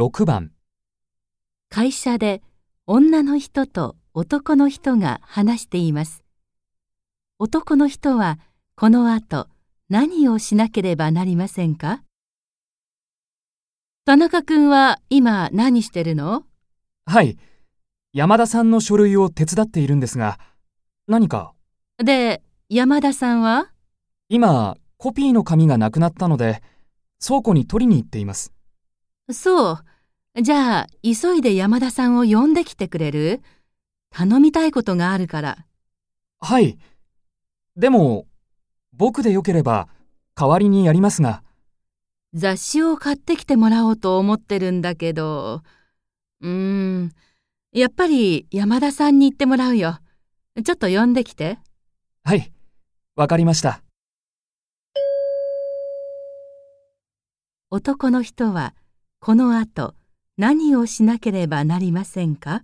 6番。会社で女の人と男の人が話しています。男の人はこの後何をしなければなりませんか？田中君は今何してるの？はい。山田さんの書類を手伝っているんですが何か？で、山田さんは？今コピーの紙がなくなったので倉庫に取りに行っています。そう。じゃあ、急いで山田さんを呼んできてくれる？頼みたいことがあるから。はい。でも僕でよければ代わりにやりますが。雑誌を買ってきてもらおうと思ってるんだけど、うーん、やっぱり山田さんに言ってもらうよ。ちょっと呼んできて。はい。わかりました。男の人はこの後何をしなければなりませんか？